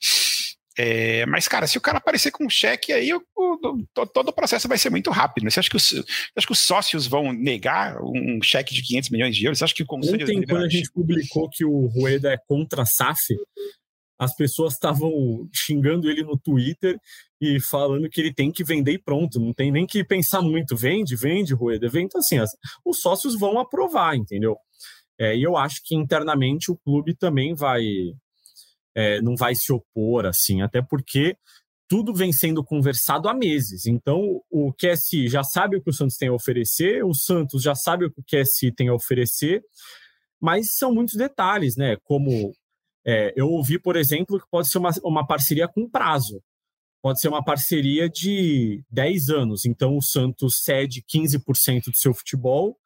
É, mas, cara, se o cara aparecer com um cheque, aí o, o, todo o processo vai ser muito rápido. Né? Você, acha que os, você acha que os sócios vão negar um cheque de 500 milhões de euros? Você acha que o Conselho Ontem, quando a gente publicou que o Rueda é contra a SAF, as pessoas estavam xingando ele no Twitter e falando que ele tem que vender e pronto, não tem nem que pensar muito. Vende, vende, Rueda, vende. Então, assim, as, os sócios vão aprovar, entendeu? É, e eu acho que internamente o clube também vai é, não vai se opor, assim, até porque tudo vem sendo conversado há meses. Então, o QSI já sabe o que o Santos tem a oferecer, o Santos já sabe o que o QSI tem a oferecer, mas são muitos detalhes, né? Como é, eu ouvi, por exemplo, que pode ser uma, uma parceria com prazo. Pode ser uma parceria de 10 anos. Então, o Santos cede 15% do seu futebol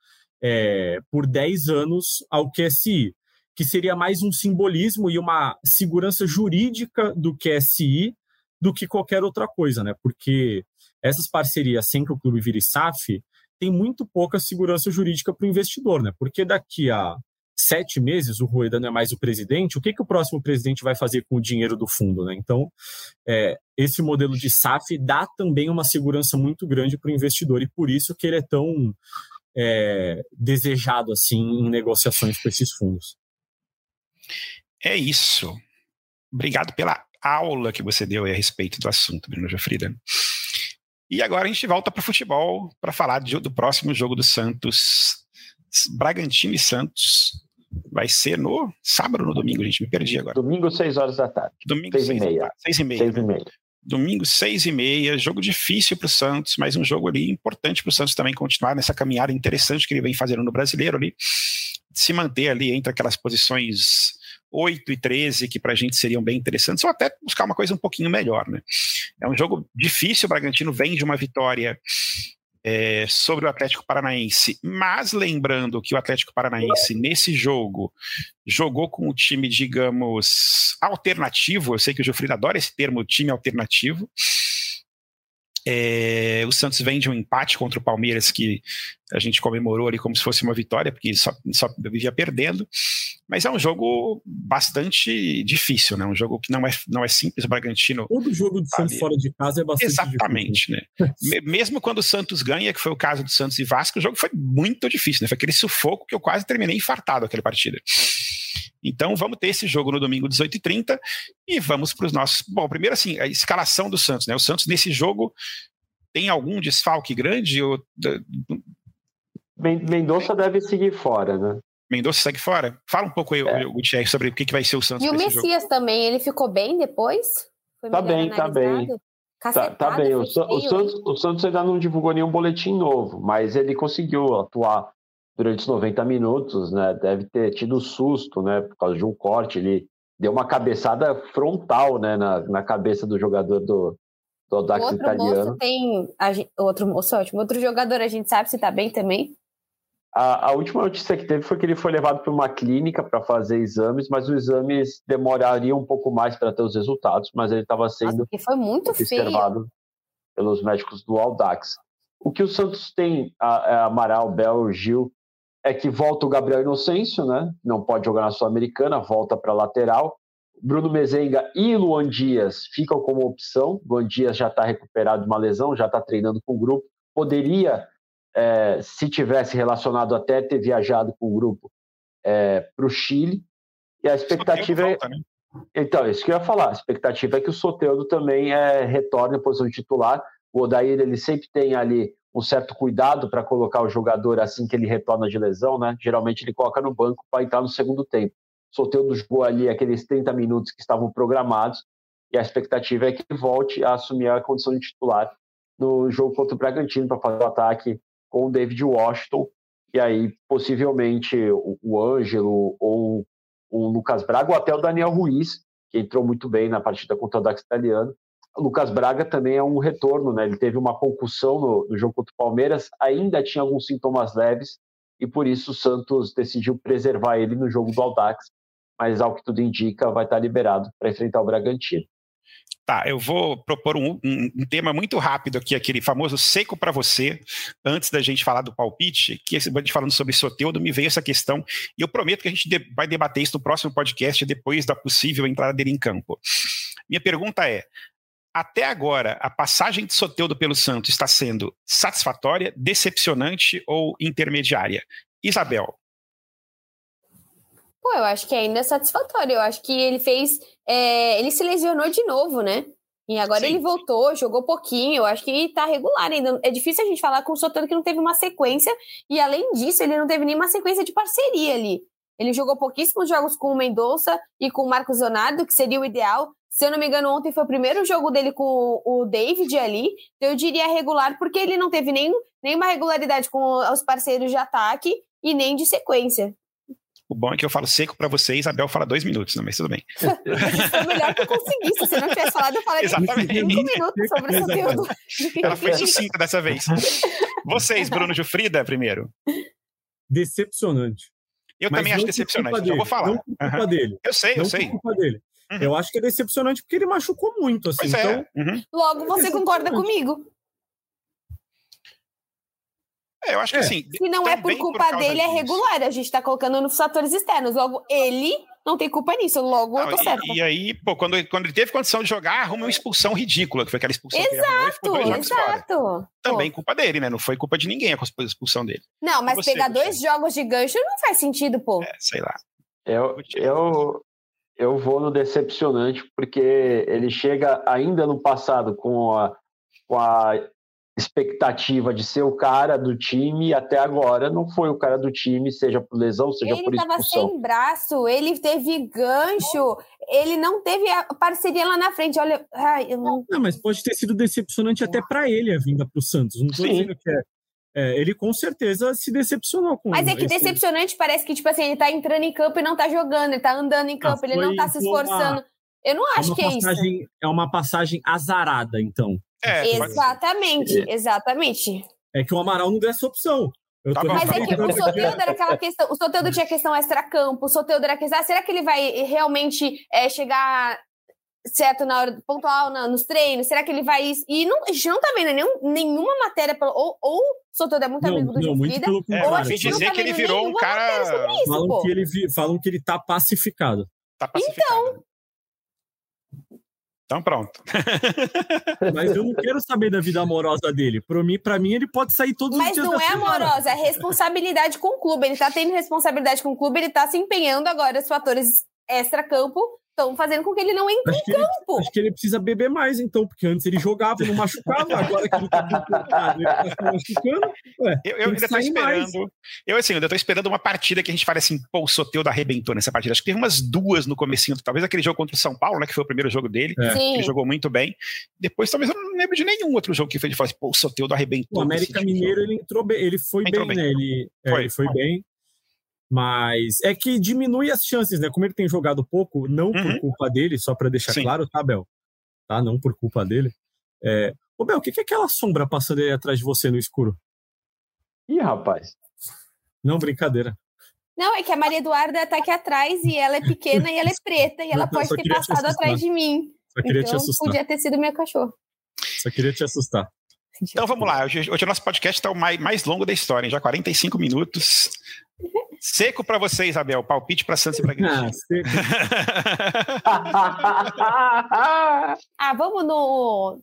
é, por 10 anos ao QSI que seria mais um simbolismo e uma segurança jurídica do QSI do que qualquer outra coisa, né? Porque essas parcerias sem que o clube vire SAF tem muito pouca segurança jurídica para o investidor, né? Porque daqui a sete meses o Rueda não é mais o presidente, o que, que o próximo presidente vai fazer com o dinheiro do fundo, né? Então, é, esse modelo de SAF dá também uma segurança muito grande para o investidor e por isso que ele é tão é, desejado assim em negociações com esses fundos. É isso. Obrigado pela aula que você deu a respeito do assunto, Bruno Jofrida. E agora a gente volta para o futebol para falar de, do próximo jogo do Santos. Bragantino e Santos. Vai ser no sábado ou no domingo, gente? Me perdi agora. Domingo, 6 horas da tarde. Domingo, 6 e meia. 6 e meia. 6 e meia. Domingo, seis e meia, jogo difícil para o Santos, mas um jogo ali importante para o Santos também continuar nessa caminhada interessante que ele vem fazendo no brasileiro ali, se manter ali entre aquelas posições 8 e 13, que para a gente seriam bem interessantes, ou até buscar uma coisa um pouquinho melhor. Né? É um jogo difícil, o Bragantino vem de uma vitória é, sobre o Atlético Paranaense, mas lembrando que o Atlético Paranaense, nesse jogo, jogou com o time, digamos, alternativo. Eu sei que o Gilfrido adora esse termo, time alternativo. É, o Santos vem de um empate contra o Palmeiras que a gente comemorou ali como se fosse uma vitória, porque só, só vivia perdendo. Mas é um jogo bastante difícil, né? Um jogo que não é, não é simples. O Bragantino. Todo jogo de Santos fora de casa é bastante Exatamente, difícil. né? Mesmo quando o Santos ganha, que foi o caso do Santos e Vasco, o jogo foi muito difícil, né? Foi aquele sufoco que eu quase terminei infartado aquela partida. Então vamos ter esse jogo no domingo 18h30 e vamos para os nossos. Bom, primeiro assim, a escalação do Santos, né? O Santos nesse jogo tem algum desfalque grande? Ou... Mendonça deve seguir fora, né? Mendonça segue fora? Fala um pouco aí, é. Gutierrez, sobre o que, que vai ser o Santos. E o Messias jogo. também, ele ficou bem depois? Foi tá bem, tá bem. Tá, tá, bem. O, o, Santos, o Santos ainda não divulgou nenhum boletim novo, mas ele conseguiu atuar durante os 90 minutos, né? Deve ter tido susto, né? Por causa de um corte ali deu uma cabeçada frontal né, na, na cabeça do jogador do, do Audax outro italiano. Moço tem, a, outro moço, ótimo. Outro jogador, a gente sabe se tá bem também? A, a, última notícia que teve foi que ele foi levado para uma clínica para fazer exames, mas os exames demorariam um pouco mais para ter os resultados, mas ele estava sendo Nossa, foi muito observado feio. pelos médicos do Audax. O que o Santos tem, a, a Amaral, Bel, Gil, é que volta o Gabriel Inocêncio, né? Não pode jogar na Sul-Americana, volta para lateral. Bruno Mezenga e Luan Dias ficam como opção. Luan Dias já está recuperado de uma lesão, já está treinando com o grupo. Poderia, é, se tivesse relacionado até ter viajado com o grupo é, para o Chile. E a expectativa é. Falta, né? Então, isso que eu ia falar. A expectativa é que o Soteudo também é, retorne à posição de titular. O Odair ele sempre tem ali um certo cuidado para colocar o jogador assim que ele retorna de lesão, né? Geralmente ele coloca no banco para entrar no segundo tempo. Soteudo jogou ali aqueles 30 minutos que estavam programados e a expectativa é que ele volte a assumir a condição de titular no jogo contra o Bragantino para fazer o ataque com o David Washington e aí possivelmente o, o Ângelo ou o Lucas Braga ou até o Daniel Ruiz, que entrou muito bem na partida contra o Dax Italiano. Lucas Braga também é um retorno, né? Ele teve uma concussão no, no jogo contra o Palmeiras, ainda tinha alguns sintomas leves e por isso o Santos decidiu preservar ele no jogo do Aldax mas ao que tudo indica, vai estar liberado para enfrentar o Bragantino. Tá, eu vou propor um, um, um, tema muito rápido aqui, aquele famoso seco para você, antes da gente falar do palpite, que a gente falando sobre Soteudo, me veio essa questão, e eu prometo que a gente de, vai debater isso no próximo podcast, depois da possível entrada dele em campo. Minha pergunta é, até agora, a passagem de Soteudo pelo Santos está sendo satisfatória, decepcionante ou intermediária? Isabel, Pô, eu acho que ainda é satisfatório. Eu acho que ele fez. É, ele se lesionou de novo, né? E agora Sim. ele voltou, jogou pouquinho. Eu acho que tá regular ainda. É difícil a gente falar com o Sotano que não teve uma sequência. E além disso, ele não teve nenhuma sequência de parceria ali. Ele jogou pouquíssimos jogos com o Mendonça e com o Marcos Leonardo, que seria o ideal. Se eu não me engano, ontem foi o primeiro jogo dele com o David ali. Então eu diria regular, porque ele não teve nem, nenhuma regularidade com os parceiros de ataque e nem de sequência. O bom é que eu falo seco para você e Isabel fala dois minutos, não, mas tudo bem. Foi melhor que eu conseguisse. Se você não tivesse falado, eu falaria Exatamente. cinco minutos sobre esse conteúdo. Ela foi sucinta dessa vez. Vocês, Bruno Jufrida, primeiro. Decepcionante. Eu mas também acho decepcionante, eu vou falar. Não por culpa uhum. dele. Eu sei, eu não sei. Por culpa dele. Uhum. Eu acho que é decepcionante porque ele machucou muito, assim. Pois é. então, é. uhum. Logo, você concorda comigo? É, eu acho que é. assim. Se não é por culpa por dele, é disso. é regular. A gente tá colocando nos fatores externos. Logo, ele não tem culpa nisso. Logo, não, eu tô certo. E, aí, pô, quando, quando ele teve condição de jogar, arrumou uma expulsão ridícula, que foi aquela expulsão exato, que ele exato. Também culpa dele, né? Não foi culpa de ninguém a expulsão dele. Não, mas você, pegar dois jogos de gancho não faz sentido, pô. É, sei lá. Eu, eu, eu vou no decepcionante, porque ele chega ainda no passado com a, com a expectativa de ser o cara do time e até agora não foi o cara do time, seja por lesão, seja ele por expulsão. Ele estava sem braço, ele teve gancho, ele não teve a parceria lá na frente. Olha, ai, não... não... mas pode ter sido decepcionante até para ele a vinda para o Santos. Não estou dizendo que é. É, ele com certeza se decepcionou com Mas é que esse... decepcionante parece que, tipo assim, ele tá entrando em campo e não tá jogando, ele tá andando em campo, ah, ele não tá se esforçando. Uma... Eu não é acho é que é passagem, isso. É uma passagem azarada, então. É, exatamente, exatamente. É que o Amaral não deu essa opção. Tá Mas é que o Soteudo era aquela questão. O Soteudo tinha questão extra-campo, o Soteudo era questão. Ah, será que ele vai realmente é, chegar certo na hora pontual na, nos treinos? Será que ele vai. E não, a gente não tá vendo nenhum, nenhuma matéria. Ou, ou o Soteudo é muito não, amigo do não, Vida, é, ou a gente dizer tá que ele virou um cara. Isso, falam, que ele, falam que ele tá pacificado. Tá pacificado. Então. Então pronto. Mas eu não quero saber da vida amorosa dele. Para mim, para mim ele pode sair todos Mas os dias. Mas não é amorosa, é responsabilidade com o clube. Ele tá tendo responsabilidade com o clube, ele tá se empenhando agora os fatores extra-campo estão fazendo com que ele não entre acho em campo. Ele, acho que ele precisa beber mais, então, porque antes ele jogava, não machucava, agora que ele tá ele tá machucando. Ué, eu, eu ainda tô esperando. Mais. Eu, assim, ainda tô esperando uma partida que a gente fale assim, pô, o Soteudo arrebentou nessa partida. Acho que teve umas duas no comecinho, talvez aquele jogo contra o São Paulo, né? Que foi o primeiro jogo dele. É. Ele jogou muito bem. Depois, talvez eu não lembro de nenhum outro jogo que foi de falar assim, pô, o Soteudo arrebentou. O América Mineiro, ele entrou bem, ele foi entrou bem, bem, né? Ele foi, é, ele foi, foi bem. Mas é que diminui as chances, né? Como ele tem jogado pouco, não uhum. por culpa dele, só para deixar Sim. claro, tá, Bel? Tá? Não por culpa dele. É... Ô, Bel, o que, que é aquela sombra passando aí atrás de você no escuro? Ih, rapaz. Não, brincadeira. Não, é que a Maria Eduarda tá aqui atrás e ela é pequena e ela é preta e ela pode ter passado atrás de mim. Só queria então, te assustar. podia ter sido minha cachorro. Só queria te assustar. Então vamos lá. Hoje, hoje o nosso podcast está o mais, mais longo da história, hein? já 45 minutos. Seco para você, Isabel. Palpite para Santos e Bragantino. Ah, ah, vamos no.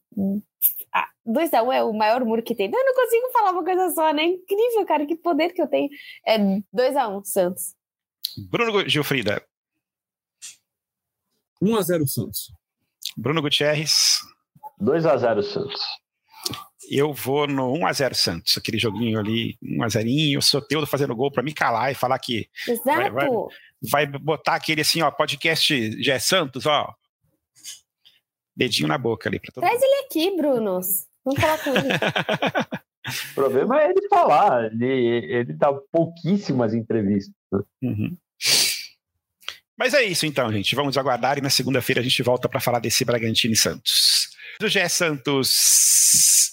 2x1 ah, um é o maior muro que tem. Eu não consigo falar uma coisa só, né? Incrível, cara. Que poder que eu tenho. É 2x1, um, Santos. Bruno Gilfrida. 1x0 Santos. Bruno Gutierrez. 2x0 Santos. Eu vou no 1x0 Santos, aquele joguinho ali, 1x0, Soteudo fazendo gol para me calar e falar que. Exato. Vai, vai, vai, botar aquele assim, ó, podcast já é Santos, ó. Dedinho na boca ali. Traz mundo. ele aqui, Bruno. Vamos falar com ele. o problema é ele falar. Ele, ele dá pouquíssimas entrevistas. Uhum. Mas é isso então, gente. Vamos aguardar e na segunda-feira a gente volta para falar desse Bragantino e Santos. Do Gé Santos,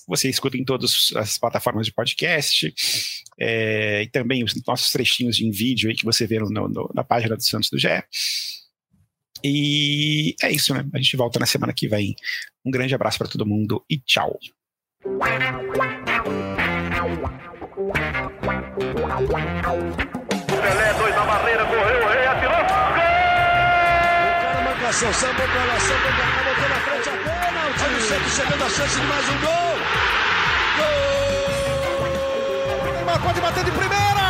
você escuta em todas as plataformas de podcast é, e também os nossos trechinhos em vídeo aí que você vê no, no, na página do Santos do Gé. E é isso, né? A gente volta na semana que vem. Um grande abraço para todo mundo e tchau. Pelé, dois na barreira, correu, rei atirou. Gol! O cara marcação, samba lá, samba cá, botou na frente a pênalti. Olha o Santos chegando a chance de mais um gol. Neymar pode bater de primeira.